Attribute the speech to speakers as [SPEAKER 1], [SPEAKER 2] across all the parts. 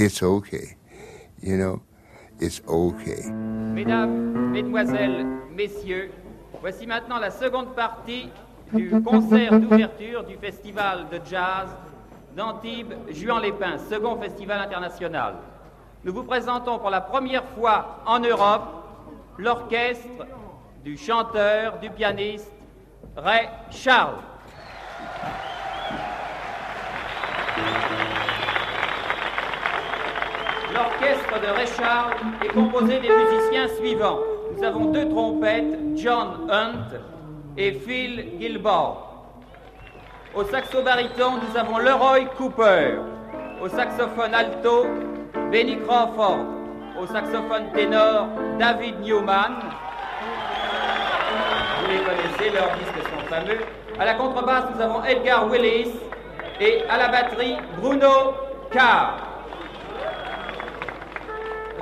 [SPEAKER 1] It's okay. You know, it's okay.
[SPEAKER 2] Mesdames, Mesdemoiselles, Messieurs, voici maintenant la seconde partie du concert d'ouverture du festival de jazz d'Antibes Juan-les-Pins, second festival international. Nous vous présentons pour la première fois en Europe l'orchestre du chanteur, du pianiste Ray Charles. L'orchestre de Ray Charles est composé des musiciens suivants. Nous avons deux trompettes, John Hunt et Phil Gilbert. Au saxo baryton, nous avons Leroy Cooper. Au saxophone alto, Benny Crawford. Au saxophone ténor, David Newman. Vous les connaissez, leurs disques sont fameux. À la contrebasse, nous avons Edgar Willis. Et à la batterie, Bruno Carr.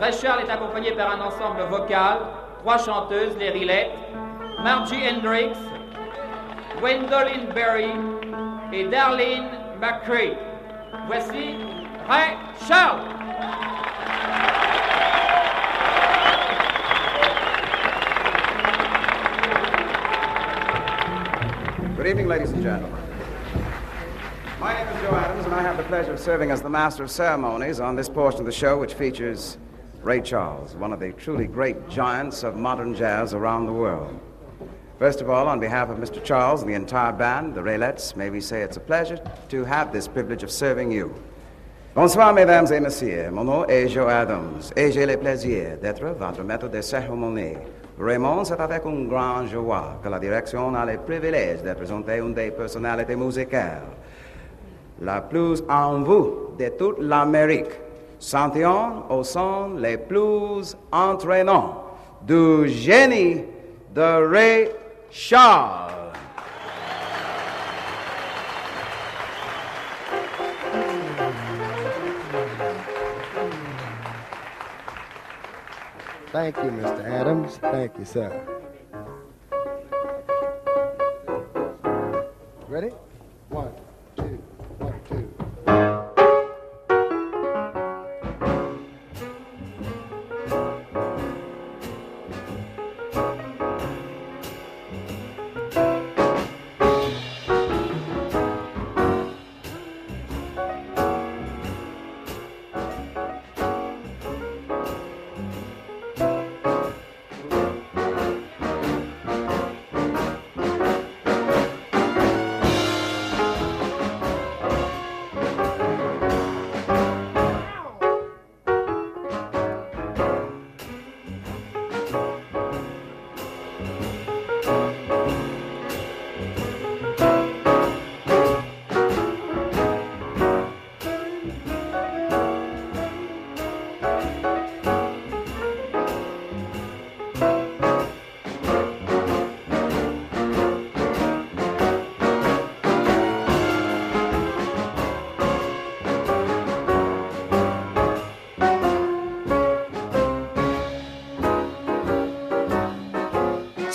[SPEAKER 2] Ray Charles est accompagné par un ensemble vocal, trois chanteuses, les Rillettes, Margie Hendricks, Gwendolyn Berry et Darlene McCree. Voici Ray.
[SPEAKER 3] Good evening, ladies and gentlemen. My name is Joe Adams, and I have the pleasure of serving as the Master of Ceremonies on this portion of the show, which features Ray Charles, one of the truly great giants of modern jazz around the world. First of all, on behalf of Mr. Charles and the entire band, the Raylettes, may we say it's a pleasure to have this privilege of serving you. Bonsoir, mesdames et messieurs. Mon nom est Joe Adams et j'ai le plaisir d'être votre maître de cérémonie. Raymond, c'est avec une grande joie que la direction a le privilège de présenter une des personnalités musicales la plus en vue de toute l'Amérique. Santillon au son les plus entraînants du génie de Ray Charles.
[SPEAKER 4] Thank you, Mr. Adams. Thank you, sir. Ready? One, two,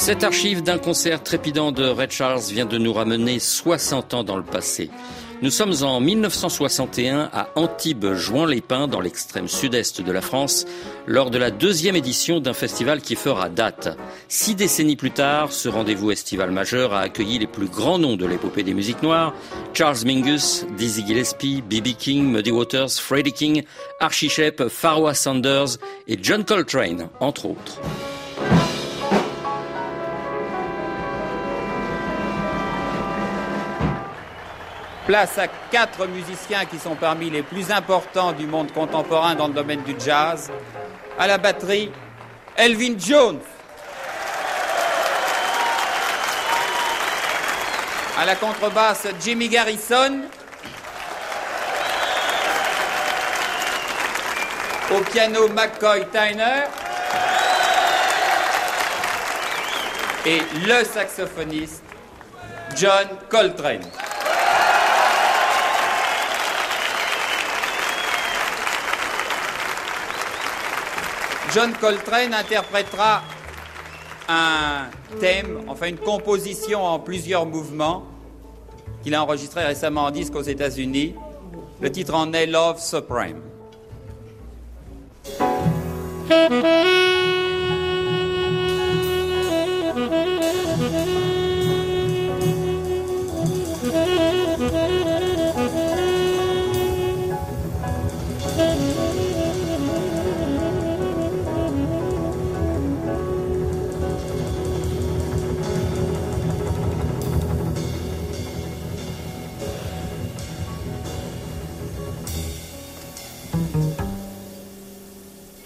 [SPEAKER 5] Cette archive d'un concert trépidant de Red Charles vient de nous ramener 60 ans dans le passé. Nous sommes en 1961 à Antibes-Juan-les-Pins, dans l'extrême sud-est de la France, lors de la deuxième édition d'un festival qui fera date. Six décennies plus tard, ce rendez-vous estival majeur a accueilli les plus grands noms de l'épopée des musiques noires, Charles Mingus, Dizzy Gillespie, B.B. King, Muddy Waters, Freddie King, Archie Shepp, Pharoah Sanders et John Coltrane, entre autres.
[SPEAKER 2] Place à quatre musiciens qui sont parmi les plus importants du monde contemporain dans le domaine du jazz. À la batterie, Elvin Jones. À la contrebasse, Jimmy Garrison. Au piano, McCoy Tyner. Et le saxophoniste, John Coltrane. John Coltrane interprétera un thème, enfin une composition en plusieurs mouvements qu'il a enregistré récemment en disque aux États-Unis. Le titre en est Love Supreme.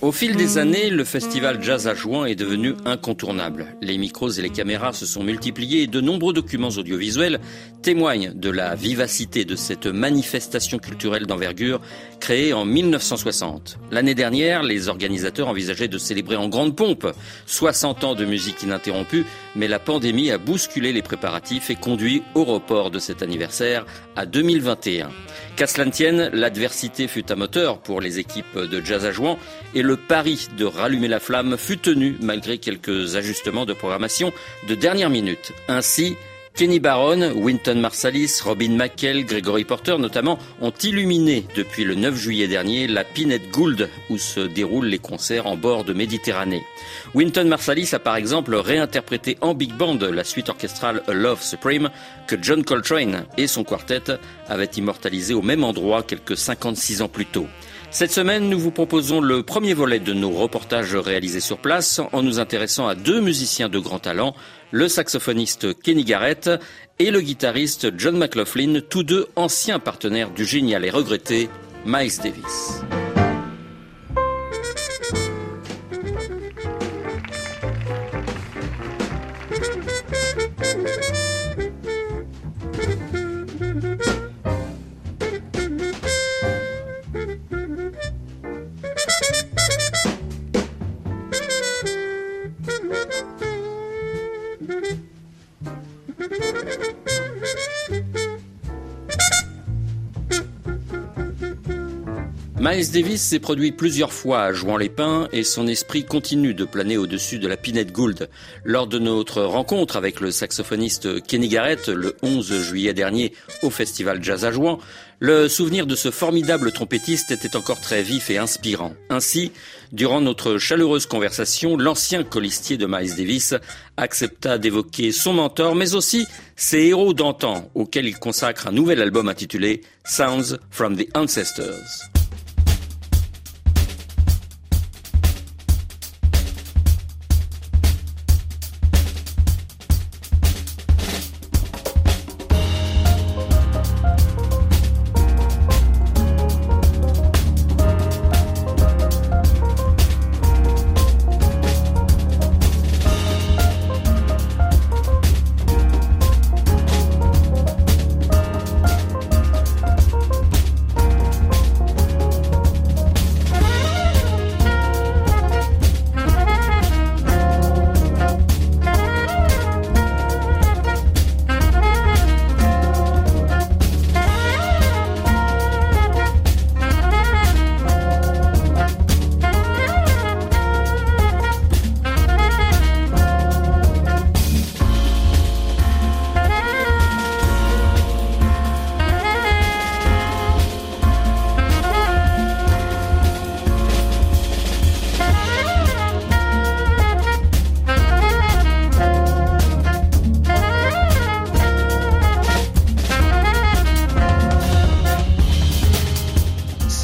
[SPEAKER 5] Au fil des années, le festival Jazz à Juin est devenu incontournable. Les micros et les caméras se sont multipliés et de nombreux documents audiovisuels témoignent de la vivacité de cette manifestation culturelle d'envergure créée en 1960. L'année dernière, les organisateurs envisageaient de célébrer en grande pompe 60 ans de musique ininterrompue, mais la pandémie a bousculé les préparatifs et conduit au report de cet anniversaire à 2021. Qu'à cela ne tienne, l'adversité fut un moteur pour les équipes de Jazz à Jouan et le pari de rallumer la flamme fut tenu malgré quelques ajustements de programmation de dernière minute. Ainsi, Kenny Barron, Winton Marsalis, Robin McKell, Gregory Porter notamment ont illuminé depuis le 9 juillet dernier la Pinette Gould où se déroulent les concerts en bord de Méditerranée. Winton Marsalis a par exemple réinterprété en big band la suite orchestrale A Love Supreme que John Coltrane et son quartet avaient immortalisé au même endroit quelques 56 ans plus tôt. Cette semaine, nous vous proposons le premier volet de nos reportages réalisés sur place en nous intéressant à deux musiciens de grand talent, le saxophoniste Kenny Garrett et le guitariste John McLaughlin, tous deux anciens partenaires du génial et regretté Miles Davis. Davis s'est produit plusieurs fois à Jouan-les-Pins et son esprit continue de planer au-dessus de la Pinette Gould. Lors de notre rencontre avec le saxophoniste Kenny Garrett le 11 juillet dernier au Festival Jazz à Jouan, le souvenir de ce formidable trompettiste était encore très vif et inspirant. Ainsi, durant notre chaleureuse conversation, l'ancien colistier de Miles Davis accepta d'évoquer son mentor, mais aussi ses héros d'antan, auxquels il consacre un nouvel album intitulé Sounds from the Ancestors.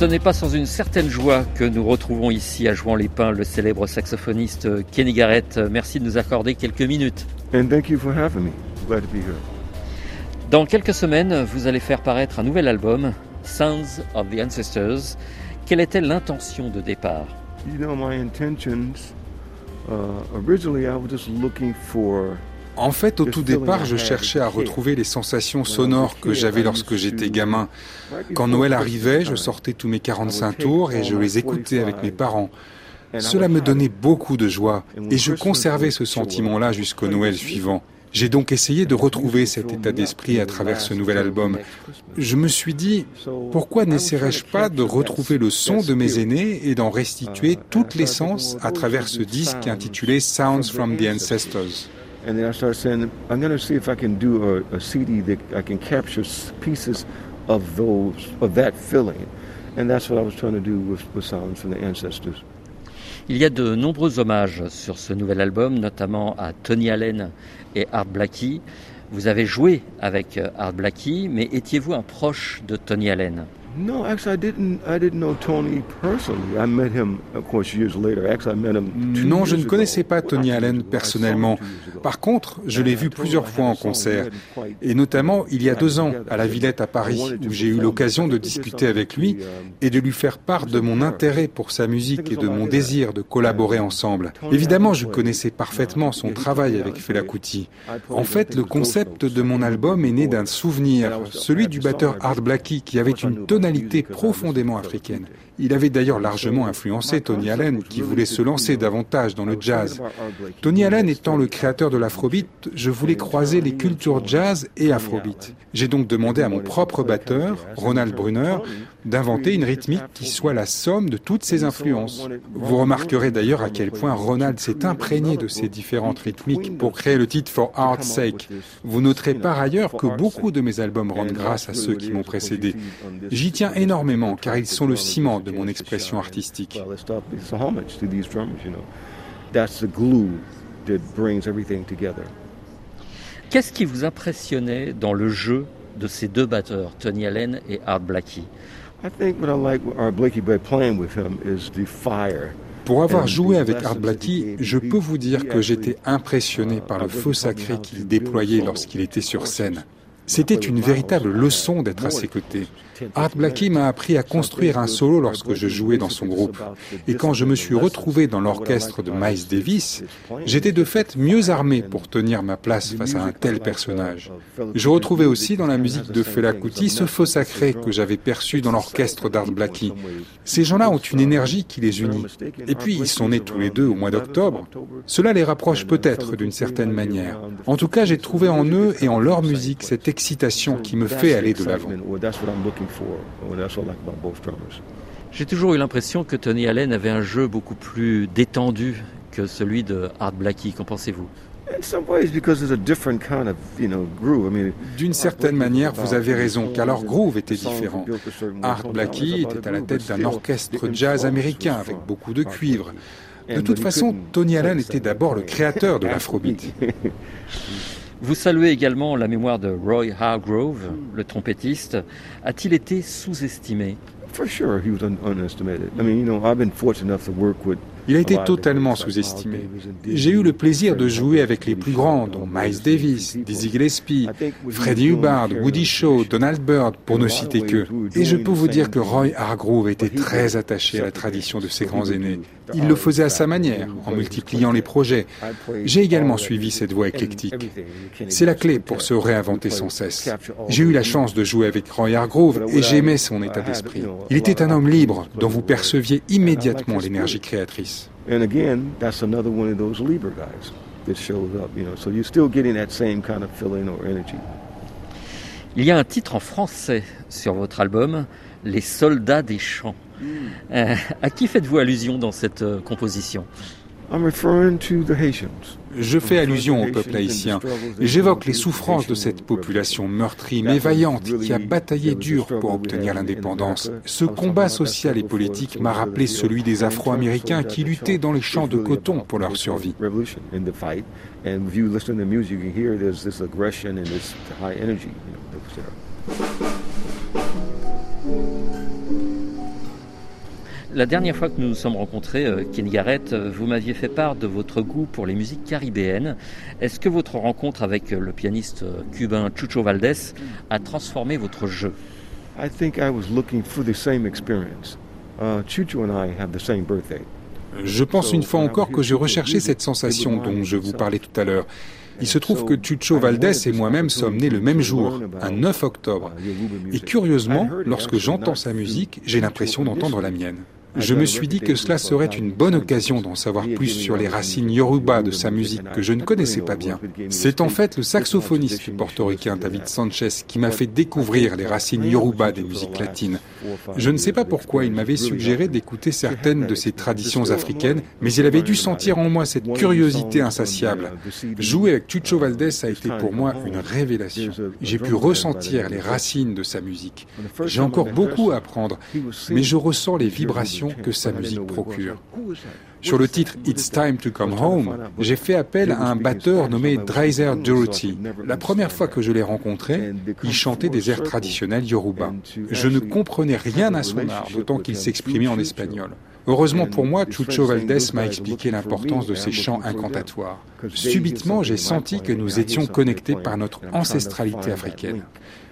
[SPEAKER 5] Ce n'est pas sans une certaine joie que nous retrouvons ici à Jouan-les-Pins le célèbre saxophoniste Kenny Garrett. Merci de nous accorder quelques minutes.
[SPEAKER 1] And thank you for having me. Glad to be here.
[SPEAKER 5] Dans quelques semaines, vous allez faire paraître un nouvel album, Sounds of the Ancestors. Quelle était l'intention de départ?
[SPEAKER 1] You know, my intentions, uh, originally I was just looking for
[SPEAKER 6] En fait, au tout départ, je cherchais à retrouver les sensations sonores que j'avais lorsque j'étais gamin. Quand Noël arrivait, je sortais tous mes 45 tours et je les écoutais avec mes parents. Cela me donnait beaucoup de joie et je conservais ce sentiment-là jusqu'au Noël suivant. J'ai donc essayé de retrouver cet état d'esprit à travers ce nouvel album. Je me suis dit, pourquoi n'essaierais-je pas de retrouver le son de mes aînés et d'en restituer toute l'essence à travers ce disque intitulé Sounds from the Ancestors
[SPEAKER 7] And then I started saying, I'm going to see if I can do a, a CD that I can capture pieces of those, of that feeling. And that's what I was trying to do with, with Sounds from the Ancestors.
[SPEAKER 8] Il y a de nombreux hommages sur ce nouvel album, notamment à Tony Allen et Art Blakey. Vous avez joué avec Art Blakey, mais étiez-vous un proche de Tony Allen?
[SPEAKER 7] No, actually, I didn't. I didn't know Tony personally. I met him, of course, years later. Actually, I met him.
[SPEAKER 6] Non, je ne connaissais pas Tony Allen personnellement. Par contre, je l'ai vu plusieurs fois en concert, et notamment il y a deux ans à la Villette à Paris, où j'ai eu l'occasion de discuter avec lui et de lui faire part de mon intérêt pour sa musique et de mon désir de collaborer ensemble. Évidemment, je connaissais parfaitement son travail avec Fela Kuti. En fait, le concept de mon album est né d'un souvenir, celui du batteur Art Blakey, qui avait une tonalité profondément africaine. Il avait d'ailleurs largement influencé Tony Allen, qui voulait se lancer davantage dans le jazz. Tony Allen étant le créateur de l'afrobeat, je voulais croiser les cultures jazz et afrobeat. J'ai donc demandé à mon propre batteur, Ronald Brunner, d'inventer une rythmique qui soit la somme de toutes ces influences. Vous remarquerez d'ailleurs à quel point Ronald s'est imprégné de ces différentes rythmiques pour créer le titre For Art's Sake. Vous noterez par ailleurs que beaucoup de mes albums rendent grâce à ceux qui m'ont précédé. J'y tiens énormément car ils sont le ciment de mon expression artistique.
[SPEAKER 8] Qu'est-ce qui vous impressionnait dans le jeu de ces deux batteurs, Tony Allen et Art Blakey
[SPEAKER 6] pour avoir joué avec Art Blakey, je peux vous dire que j'étais impressionné par le feu sacré qu'il déployait lorsqu'il était sur scène. C'était une véritable leçon d'être à ses côtés. Art Blakey m'a appris à construire un solo lorsque je jouais dans son groupe. Et quand je me suis retrouvé dans l'orchestre de Miles Davis, j'étais de fait mieux armé pour tenir ma place face à un tel personnage. Je retrouvais aussi dans la musique de Fela Kuti ce feu sacré que j'avais perçu dans l'orchestre d'Art Blakey. Ces gens-là ont une énergie qui les unit. Et puis ils sont nés tous les deux au mois d'octobre. Cela les rapproche peut-être d'une certaine manière. En tout cas, j'ai trouvé en eux et en leur musique cette excitation qui me fait aller de l'avant.
[SPEAKER 8] J'ai toujours eu l'impression que Tony Allen avait un jeu beaucoup plus détendu que celui de Art Blakey. Qu'en pensez-vous?
[SPEAKER 6] D'une certaine manière, vous avez raison, car leur groove était différent. Art Blakey était à la tête d'un orchestre jazz américain avec beaucoup de cuivre. De toute façon, Tony Allen était d'abord le créateur de l'afrobeat.
[SPEAKER 8] Vous saluez également la mémoire de Roy Hargrove, le trompettiste. A-t-il été sous-estimé?
[SPEAKER 6] Il a été totalement sous-estimé. J'ai eu le plaisir de jouer avec les plus grands, dont Miles Davis, Dizzy Gillespie, Freddie Hubbard, Woody Shaw, Donald Byrd, pour ne citer que. Et je peux vous dire que Roy Hargrove était très attaché à la tradition de ses grands aînés. Il le faisait à sa manière, en multipliant les projets. J'ai également suivi cette voie éclectique. C'est la clé pour se réinventer sans cesse. J'ai eu la chance de jouer avec Roy Hargrove et j'aimais son état d'esprit. Il était un homme libre dont vous perceviez immédiatement l'énergie créatrice.
[SPEAKER 8] Il y a un titre en français sur votre album, Les soldats des champs. Mm. Euh, à qui faites-vous allusion dans cette euh, composition?
[SPEAKER 6] Je fais allusion au peuple haïtien. J'évoque les souffrances de cette population meurtrie mais vaillante qui a bataillé dur pour obtenir l'indépendance. Ce combat social et politique m'a rappelé celui des Afro-Américains qui luttaient dans les champs de coton pour leur survie.
[SPEAKER 8] La dernière fois que nous nous sommes rencontrés, euh, Ken Garrett, euh, vous m'aviez fait part de votre goût pour les musiques caribéennes. Est-ce que votre rencontre avec euh, le pianiste cubain Chucho Valdés a transformé votre jeu?
[SPEAKER 7] I think I was looking for the same experience. Uh, Chucho and I have the same birthday.
[SPEAKER 6] Je pense une fois encore que j'ai recherché cette sensation dont je vous parlais tout à l'heure. Il se trouve que Chucho Valdés et moi-même sommes nés le même jour, un 9 octobre. Et curieusement, lorsque j'entends sa musique, j'ai l'impression d'entendre la mienne. Je me suis dit que cela serait une bonne occasion d'en savoir plus sur les racines yoruba de sa musique que je ne connaissais pas bien. C'est en fait le saxophoniste portoricain David Sanchez qui m'a fait découvrir les racines yoruba des musiques latines. Je ne sais pas pourquoi il m'avait suggéré d'écouter certaines de ces traditions africaines, mais il avait dû sentir en moi cette curiosité insatiable. Jouer avec Chucho Valdés a été pour moi une révélation. J'ai pu ressentir les racines de sa musique. J'ai encore beaucoup à apprendre, mais je ressens les vibrations que sa musique procure. Sur le titre It's Time to Come Home, j'ai fait appel à un batteur nommé Dreiser Duruti. La première fois que je l'ai rencontré, il chantait des airs traditionnels yoruba. Je ne comprenais rien à son art, d'autant qu'il s'exprimait en espagnol. Heureusement pour moi, Chucho Valdés m'a expliqué l'importance de ces chants incantatoires. Subitement, j'ai senti que nous étions connectés par notre ancestralité africaine.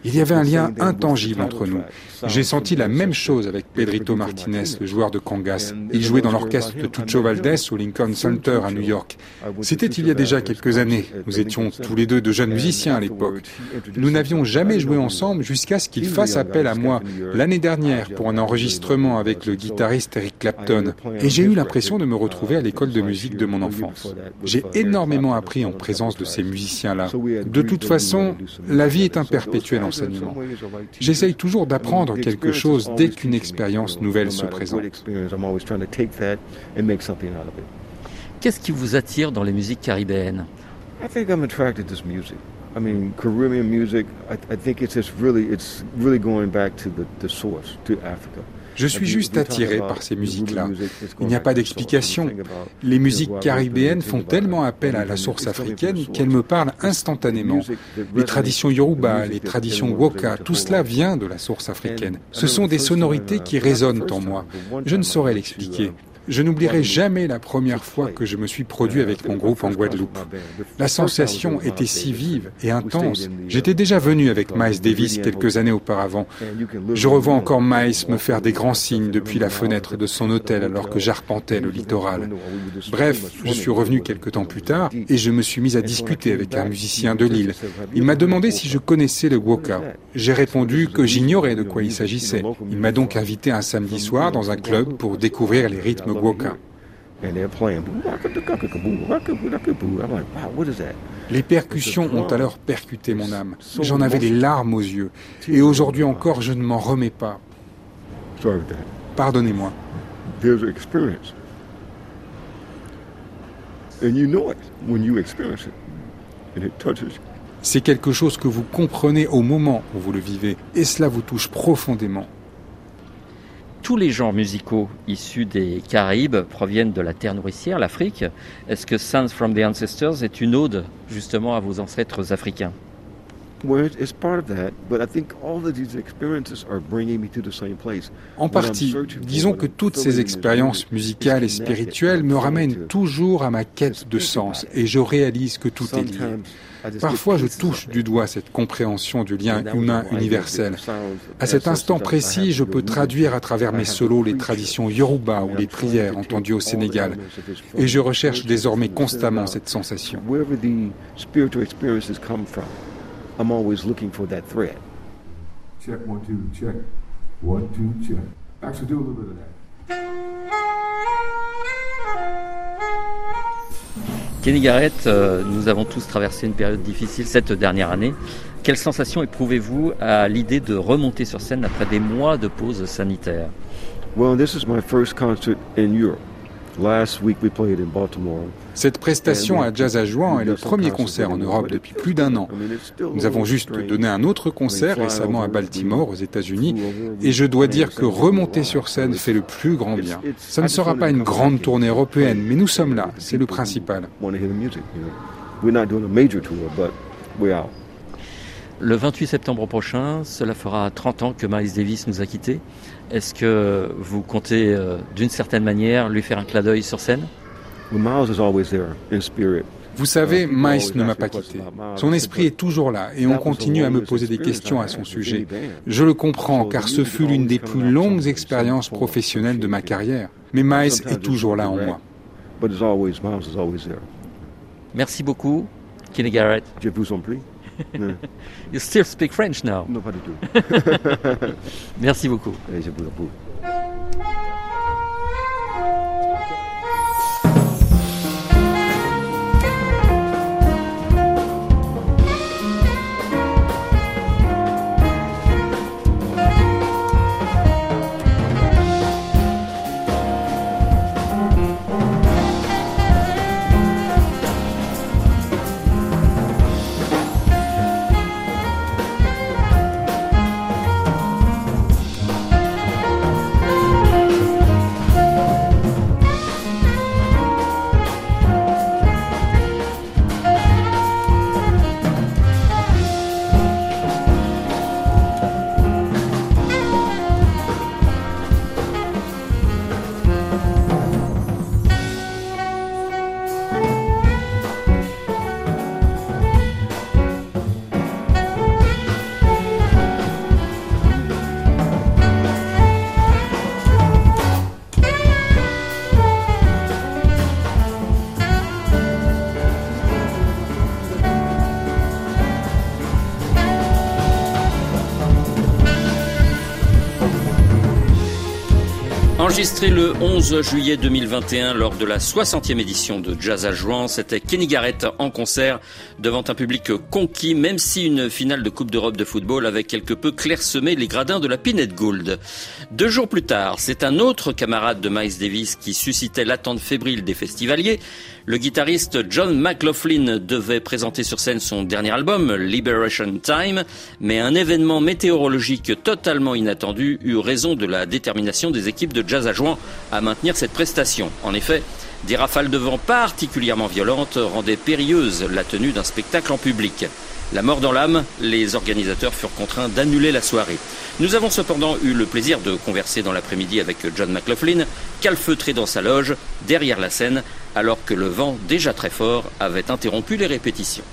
[SPEAKER 6] Il y avait un lien intangible entre nous. J'ai senti la même chose avec Pedrito Martinez, le joueur de congas. Il jouait dans l'orchestre de Chucho Valdés au Lincoln Center à New York. C'était il y a déjà quelques années. Nous étions tous les deux de jeunes musiciens à l'époque. Nous n'avions jamais joué ensemble jusqu'à ce qu'il fasse appel à moi l'année dernière pour un enregistrement avec le guitariste Eric Clapton. Et j'ai eu l'impression de me retrouver à l'école de musique de mon enfance. J'ai énormément appris en présence de ces musiciens-là. De toute façon, la vie est un perpétuel enseignement. J'essaye toujours d'apprendre quelque chose dès qu'une expérience nouvelle se présente.
[SPEAKER 5] Qu'est-ce qui vous attire dans les musiques caribéennes?
[SPEAKER 7] I think I'm attracted to this music. I mean, Caribbean music. I, I think it's just really, it's really going back to the, the source, to Africa.
[SPEAKER 6] Je suis juste attiré par ces musiques-là. Il n'y a pas d'explication. Les musiques caribéennes font tellement appel à la source africaine qu'elles me parlent instantanément. Les traditions yoruba, les traditions woka, tout cela vient de la source africaine. Ce sont des sonorités qui résonnent en moi. Je ne saurais l'expliquer. Je n'oublierai jamais la première fois que je me suis produit avec mon groupe en Guadeloupe. La sensation était si vive et intense. J'étais déjà venu avec Miles Davis quelques années auparavant. Je revois encore Miles me faire des grands signes depuis la fenêtre de son hôtel alors que j'arpentais le littoral. Bref, je suis revenu quelque temps plus tard et je me suis mis à discuter avec un musicien de l'île. Il m'a demandé si je connaissais le woka. J'ai répondu que j'ignorais de quoi il s'agissait. Il m'a donc invité un samedi soir dans un club pour découvrir les rythmes Les percussions ont alors percuté mon âme. J'en avais les larmes aux yeux. Et aujourd'hui encore, je ne m'en remets pas. Pardonnez-moi. C'est quelque chose que vous comprenez au moment où vous le vivez, et cela vous touche profondément.
[SPEAKER 5] Tous les genres musicaux issus des Caraïbes proviennent de la terre nourricière, l'Afrique. Est-ce que Sounds from the Ancestors est une ode justement à vos ancêtres africains?
[SPEAKER 6] En partie, disons que toutes ces expériences musicales et spirituelles me ramènent toujours à ma quête de sens et je réalise que tout est lié. Parfois, je touche du doigt cette compréhension du lien humain universel. À cet instant précis, je peux traduire à travers mes solos les traditions yoruba ou les prières entendues au Sénégal. Et je recherche désormais constamment cette sensation.
[SPEAKER 7] I'm always looking for that thread.
[SPEAKER 8] Check one, two, check. One, two, check. Actually, do a little bit of that.
[SPEAKER 5] Kenny Garrett, euh, nous avons tous traversé une période difficile cette dernière année. Quelle sensation éprouvez-vous à l'idée de remonter sur scène après des mois de pause sanitaire?
[SPEAKER 7] Well, this is my first concert in Europe. Last week we played in Baltimore.
[SPEAKER 6] Cette prestation à Jazz à Juan est le premier concert en Europe depuis plus d'un an. Nous avons juste donné un autre concert récemment à Baltimore, aux États-Unis, et je dois dire que remonter sur scène fait le plus grand bien. Ça ne sera pas une grande tournée européenne, mais nous sommes là, c'est le principal.
[SPEAKER 5] Le 28 septembre prochain, cela fera 30 ans que Miles Davis nous a quittés. Est-ce que vous comptez, euh, d'une certaine manière, lui faire un clin d'œil sur scène?
[SPEAKER 6] Vous savez, Miles ne m'a pas quitté. Son esprit est toujours là et on continue à me poser des questions à son sujet. Je le comprends car ce fut l'une des plus longues expériences professionnelles de ma carrière. Mais Miles est toujours là en moi.
[SPEAKER 5] Merci beaucoup. Kenny Garrett.
[SPEAKER 7] Je vous en prie. Euh,
[SPEAKER 5] You still speak French now.
[SPEAKER 7] non, pas du tout.
[SPEAKER 5] Merci beaucoup.
[SPEAKER 7] Et je vous
[SPEAKER 5] Enregistré le 11 juillet 2021 lors de la 60e édition de Jazz à Jouan, c'était Kenny Garrett en concert devant un public conquis, même si une finale de Coupe d'Europe de football avait quelque peu clairsemé les gradins de la Pinette Gould. Deux jours plus tard, c'est un autre camarade de Miles Davis qui suscitait l'attente fébrile des festivaliers. Le guitariste John McLaughlin devait présenter sur scène son dernier album, Liberation Time, mais un événement météorologique totalement inattendu eut raison de la détermination des équipes de jazz à À maintenir cette prestation. En effet, des rafales de vent particulièrement violentes rendaient périlleuse la tenue d'un spectacle en public. La mort dans l'âme, les organisateurs furent contraints d'annuler la soirée. Nous avons cependant eu le plaisir de converser dans l'après-midi avec John McLaughlin, calfeutré dans sa loge, derrière la scène, alors que le vent, déjà très fort, avait interrompu les répétitions.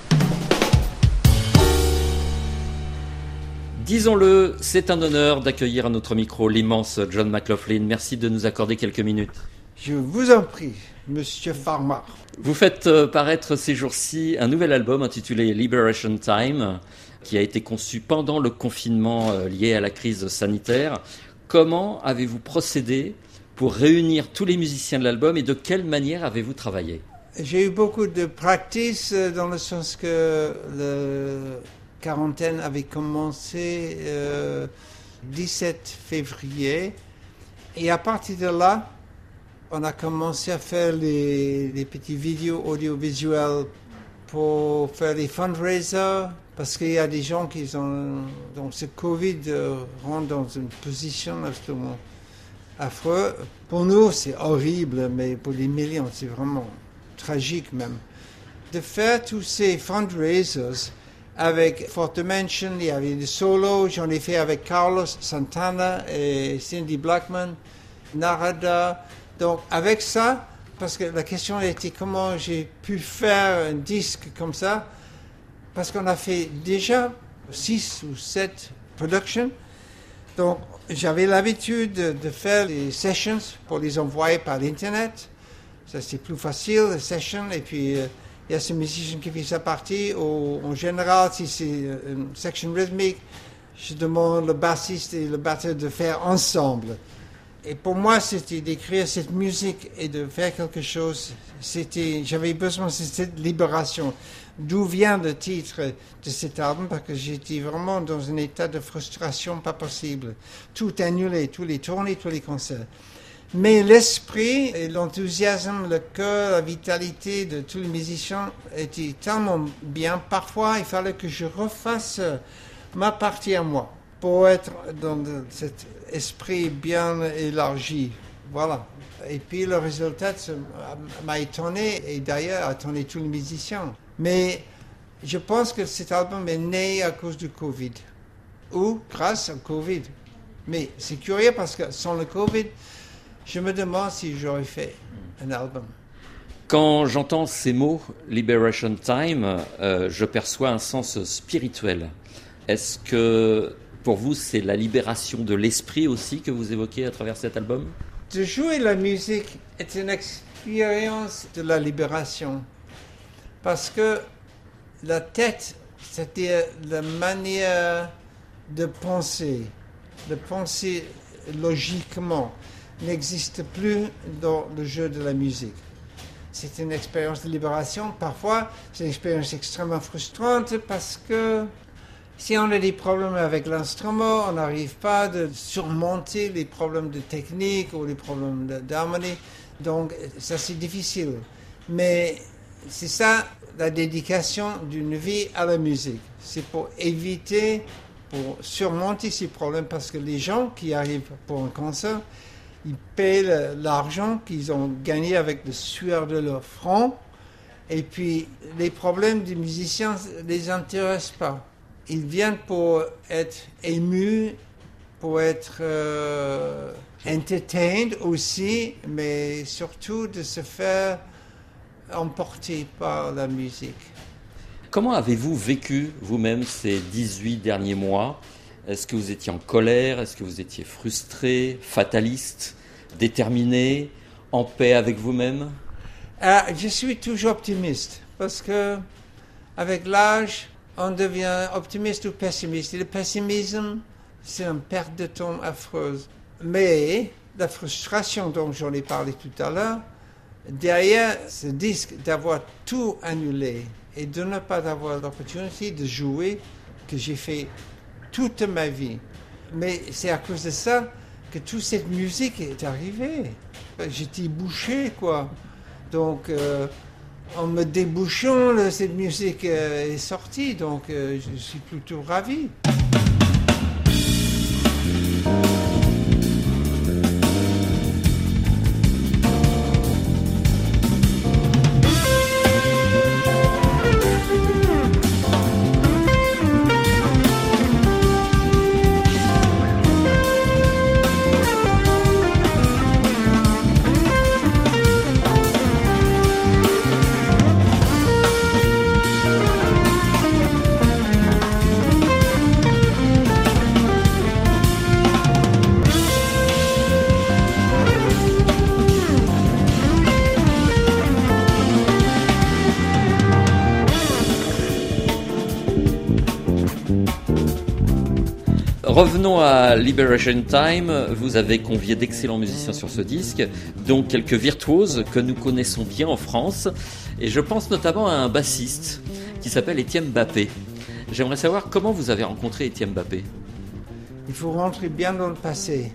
[SPEAKER 5] Disons-le, c'est un honneur d'accueillir à notre micro l'immense John McLaughlin. Merci de nous accorder quelques minutes.
[SPEAKER 9] Je vous en prie, monsieur Farmer.
[SPEAKER 5] Vous faites euh, paraître ces jours-ci un nouvel album intitulé Liberation Time, qui a été conçu pendant le confinement euh, lié à la crise sanitaire. Comment avez-vous procédé pour réunir tous les musiciens de l'album et de quelle manière avez-vous travaillé?
[SPEAKER 9] J'ai eu beaucoup de practice euh, dans le sens que la quarantaine avait commencé euh, 17 février et à partir de là, on a commencé à faire les, les petits vidéos audiovisuels pour faire les fundraisers parce qu'il y a des gens qui sont dans ce Covid euh, rentrent dans une position absolument affreuse. Pour nous, c'est horrible, mais pour les millions, c'est vraiment tragique même. De faire tous ces fundraisers avec Forte Mansion, il y avait des solos, j'en ai fait avec Carlos Santana et Cindy Blackman, Narada. Donc avec ça, parce que la question était comment j'ai pu faire un disque comme ça, parce qu'on a fait déjà six ou sept productions. Donc j'avais l'habitude de, faire les sessions pour les envoyer par l'Internet. Ça c'est plus facile, les sessions, et puis euh, il y a ce musicien qui fait sa partie. Ou, en général, si c'est une section rythmique, je demande le bassiste et le batteur de faire ensemble. Et pour moi, c'était d'écrire cette musique et de faire quelque chose. C'était, j'avais besoin de cette libération. D'où vient le titre de cet album Parce que j'étais vraiment dans un état de frustration pas possible. Tout annulé, tous les tournées, tous les concerts. Mais l'esprit et l'enthousiasme, le cœur, la vitalité de tous les musiciens étaient tellement bien. Parfois, il fallait que je refasse ma partie à moi pour être dans cet esprit bien élargi. Voilà. Et puis le résultat m'a étonné et d'ailleurs a étonné tous les musiciens. Mais je pense que cet album est né à cause du Covid ou grâce au Covid. Mais c'est curieux parce que sans le Covid, je me demande si j'aurais fait un album.
[SPEAKER 5] Quand j'entends ces mots, Liberation Time, euh, je perçois un sens spirituel. Est-ce que pour vous, c'est la libération de l'esprit aussi que vous évoquez à travers cet album?
[SPEAKER 9] De jouer la musique est une expérience de la libération. Parce que la tête, c'est-à-dire la manière de penser, de penser logiquement, n'existe plus dans le jeu de la musique. C'est une expérience de libération. Parfois, c'est une expérience extrêmement frustrante parce que si on a des problèmes avec l'instrument, on n'arrive pas à surmonter les problèmes de technique ou les problèmes d'harmonie. Donc, ça, c'est difficile. Mais c'est ça la dédication d'une vie à la musique. C'est pour éviter, pour surmonter ces problèmes, parce que les gens qui arrivent pour un concert, ils paient l'argent qu'ils ont gagné avec le sueur de leur front. Et puis, les problèmes des musiciens ne les intéressent pas. Ils viennent pour être émus, pour être euh, entertained aussi, mais surtout de se faire emporté par la musique.
[SPEAKER 5] Comment avez-vous vécu vous-même ces 18 derniers mois Est-ce que vous étiez en colère? Est-ce que vous étiez frustré, fataliste, déterminé, en paix avec vous-même?
[SPEAKER 9] Ah, Je suis toujours optimiste parce que avec l'âge, on devient optimiste ou pessimiste. Le pessimisme, c'est une perte de temps affreuse. Mais la frustration dont j'en ai parlé tout à l'heure, derrière ce disque d'avoir tout annulé et de ne pas avoir l'opportunité de jouer que j'ai fait toute ma vie. Mais c'est à cause de ça que toute cette musique est arrivée. J'étais bouché, quoi. Donc, euh, en me débouchant, cette musique euh, est sortie. Donc, euh, je suis plutôt ravi.
[SPEAKER 5] Revenons à Liberation Time. Vous avez convié d'excellents musiciens sur ce disque, dont quelques virtuoses que nous connaissons bien en France. Et je pense notamment à un bassiste qui s'appelle Étienne Bappé. J'aimerais savoir comment vous avez rencontré Étienne Bappé.
[SPEAKER 9] Il faut rentrer bien dans le passé.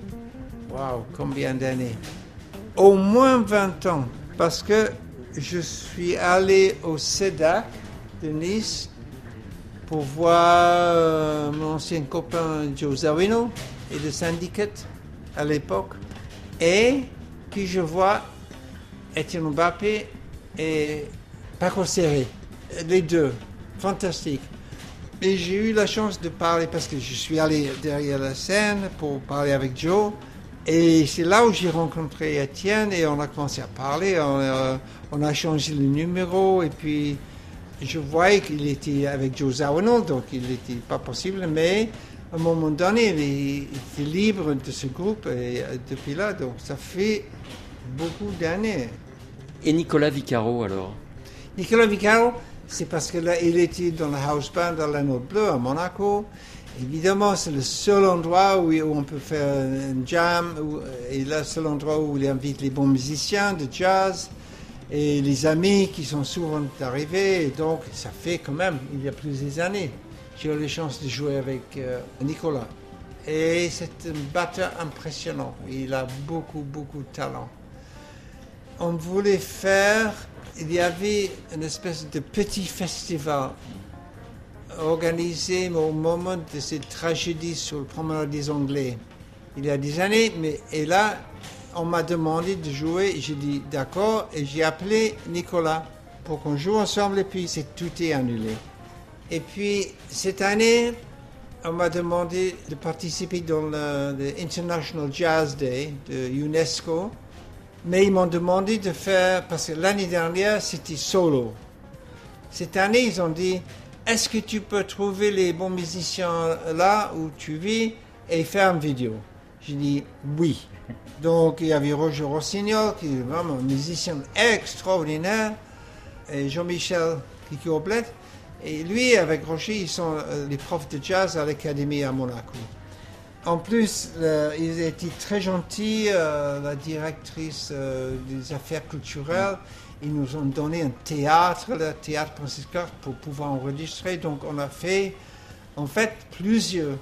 [SPEAKER 9] Waouh, combien d'années Au moins 20 ans, parce que je suis allé au CEDAC de Nice pour voir euh, mon ancien copain Joe Zawino et le Syndicate à l'époque. Et puis je vois Etienne Mbappé et Paco Serré, les deux, fantastiques. Et j'ai eu la chance de parler parce que je suis allé derrière la scène pour parler avec Joe. Et c'est là où j'ai rencontré Etienne et on a commencé à parler. On, euh, on a changé le numéro et puis je voyais qu'il était avec Joe Zawinul, donc il n'était pas possible, mais à un moment donné, il était libre de ce groupe et euh, depuis là, donc ça fait beaucoup d'années.
[SPEAKER 5] Et Nicolas Vicaro alors?
[SPEAKER 9] Nicolas Vicaro, c'est parce qu'il était dans la house band à la Note Bleue à Monaco. Évidemment, c'est le seul endroit où, on peut faire un jam, et le seul endroit où il invite les bons musiciens de jazz et les amis qui sont souvent arrivés. Donc, ça fait quand même, il y a plusieurs années, j'ai eu la chance de jouer avec euh, Nicolas. Et c'est un batteur impressionnant. Il a beaucoup, beaucoup de talent. On voulait faire, il y avait une espèce de petit festival organisé au moment de cette tragédie sur le promenade des Anglais. Il y a des années, mais et là, on m'a demandé de jouer, j'ai dit d'accord, et j'ai appelé Nicolas pour qu'on joue ensemble, et puis c'est tout est annulé. Et puis cette année, on m'a demandé de participer dans le, International Jazz Day de UNESCO, mais ils m'ont demandé de faire, parce que l'année dernière c'était solo. Cette année, ils ont dit, est-ce que tu peux trouver les bons musiciens là où tu vis et faire une vidéo? J'ai dit oui. Donc il y avait Roger Rossignol, qui est vraiment un musicien extraordinaire, et Jean-Michel complète. Et lui, avec Roger, ils sont euh, les profs de jazz à l'académie à Monaco. En plus, ils étaient très gentils, euh, la directrice euh, des affaires culturelles. Ils nous ont donné un théâtre, le théâtre Francis pour pouvoir enregistrer. Donc, on a fait, en fait, plusieurs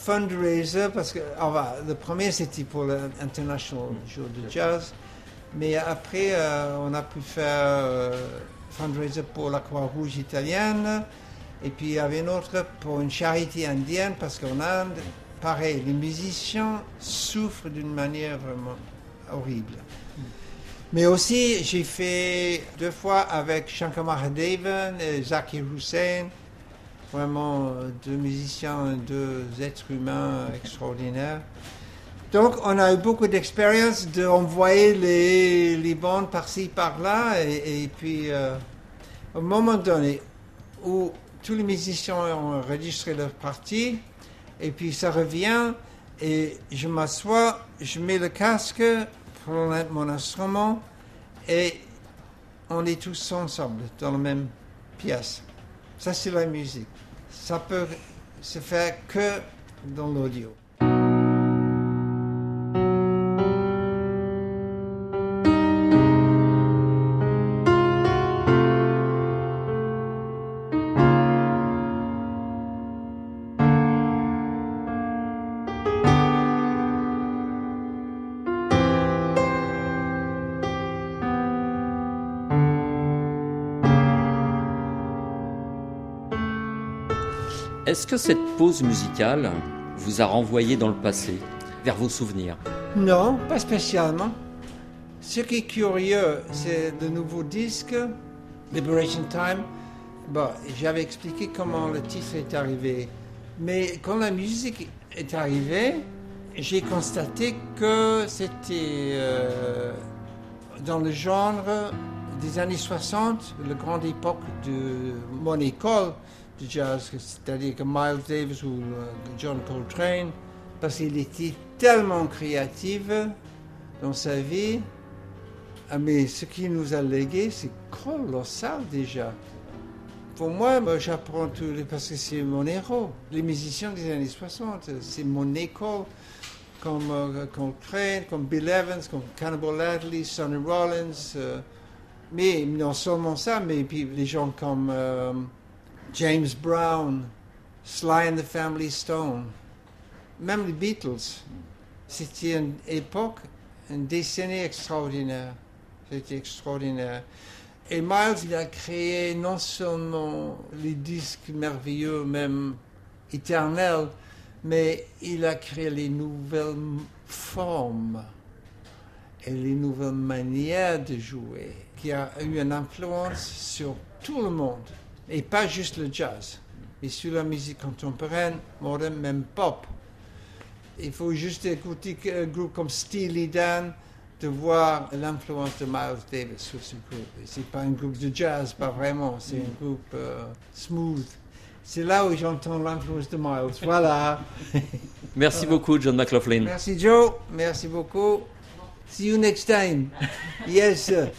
[SPEAKER 9] fundraisers, parce que ah, bah, le premier, c'était pour l'International Jour de Jazz. Mais après, euh, on a pu faire euh, fundraiser pour la Croix-Rouge italienne. Et puis, il y avait une autre pour une charité indienne, parce qu'en Inde, pareil, les musiciens souffrent d'une manière vraiment horrible. Mais aussi, j'ai fait deux fois avec Shankar Mahadevan et Zakir Hussain. Vraiment euh, deux musiciens, deux êtres humains extraordinaires. Donc, on a eu beaucoup d'expérience d'envoyer les, les bandes par-ci, par-là. Et, et puis, euh, au moment donné où tous les musiciens ont enregistré leur partie, et puis ça revient, et je m'assois, je mets le casque pour mon instrument, et on est tous ensemble dans la même pièce. Ça, c'est la musique. Ça peut se faire que dans l'audio.
[SPEAKER 5] Est-ce que cette pause musicale vous a renvoyé dans le passé, vers vos souvenirs?
[SPEAKER 9] Non, pas spécialement. Ce qui est curieux, c'est le nouveau disque, Liberation Time. Bon, j'avais expliqué comment le titre est arrivé. Mais quand la musique est arrivée, j'ai constaté que c'était euh, dans le genre des années 60, la grande époque de mon école de jazz, c'est-à-dire que Miles Davis ou euh, John Coltrane, parce qu'il était tellement créatif dans sa vie. Ah, mais ce qu'il nous a légué, c'est colossal déjà. Pour moi, moi, j'apprends tout parce que c'est mon héros. Les musiciens des années 60, c'est mon école, comme euh, Coltrane, comme Bill Evans, comme Cannibal Adderley, Sonny Rollins. euh, mais non seulement ça, mais puis les gens comme James Brown, Sly and the Family Stone, même les Beatles. C'était une époque, une décennie extraordinaire. C'était extraordinaire. Et Miles, il a créé non seulement les disques merveilleux, même éternels, mais il a créé les nouvelles formes et les nouvelles manières de jouer, qui a eu une influence sur tout le monde, et pas juste le jazz, mais sur la musique contemporaine, moderne, même pop. Il faut juste écouter un groupe comme Steely Dan de voir l'influence de Miles Davis sur ce groupe. C'est pas un groupe de jazz, pas vraiment, c'est un groupe euh, smooth. C'est là où j'entends l'influence de Miles. Voilà.
[SPEAKER 5] Merci beaucoup, John McLaughlin.
[SPEAKER 9] Merci Joe, merci beaucoup. See you next time. Yes, sir.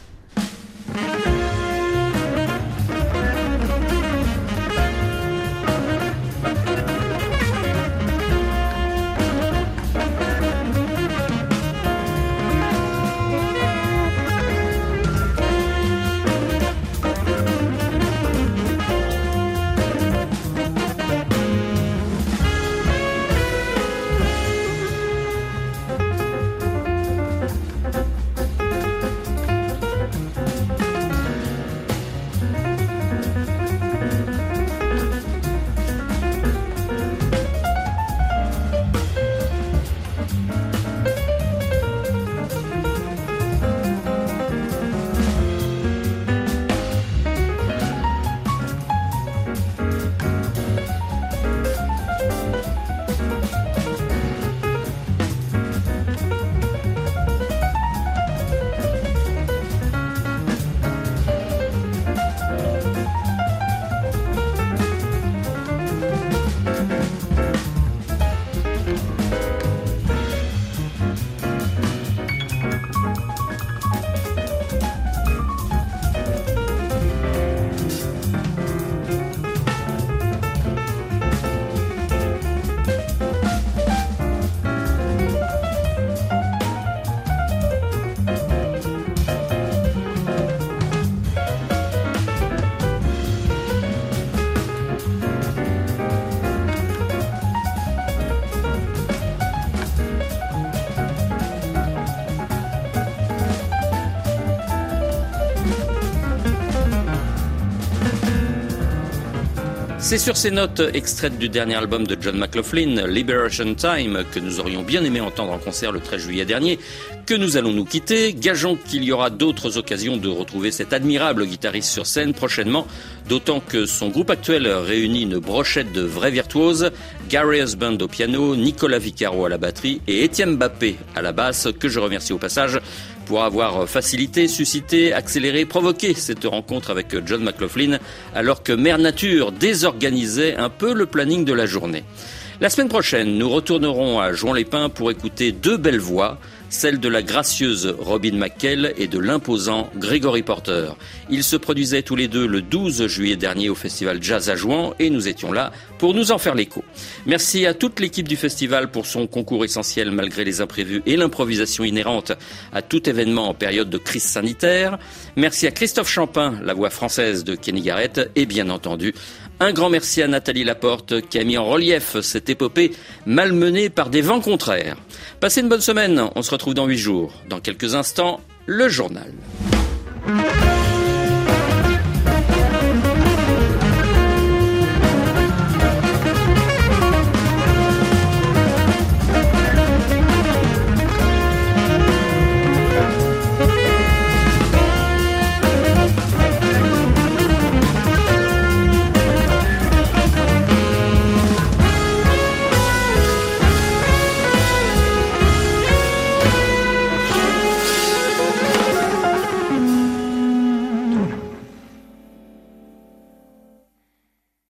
[SPEAKER 5] C'est sur ces notes extraites du dernier album de John McLaughlin, Liberation Time, que nous aurions bien aimé entendre en concert le 13 juillet dernier, que nous allons nous quitter. Gageons qu'il y aura d'autres occasions de retrouver cet admirable guitariste sur scène prochainement, d'autant que son groupe actuel réunit une brochette de vrais virtuoses, Gary Husband au piano, Nicolas Vicaro à la batterie et Étienne Bappé à la basse, que je remercie au passage pour avoir facilité, suscité, accéléré, provoqué cette rencontre avec John McLaughlin, alors que Mère Nature désorganisait un peu le planning de la journée. La semaine prochaine, nous retournerons à Jouan-les-Pins pour écouter deux belles voix, celle de la gracieuse Robin McKell et de l'imposant Gregory Porter. Ils se produisaient tous les deux le 12 juillet dernier au festival Jazz à Jouan et nous étions là pour nous en faire l'écho. Merci à toute l'équipe du festival pour son concours essentiel malgré les imprévus et l'improvisation inhérente à tout événement en période de crise sanitaire. Merci à Christophe Champin, la voix française de Kenny Garrett et bien entendu un grand merci à Nathalie Laporte qui a mis en relief cette épopée malmenée par des vents contraires. Passez une bonne semaine, on se retrouve dans huit jours. Dans quelques instants, le journal.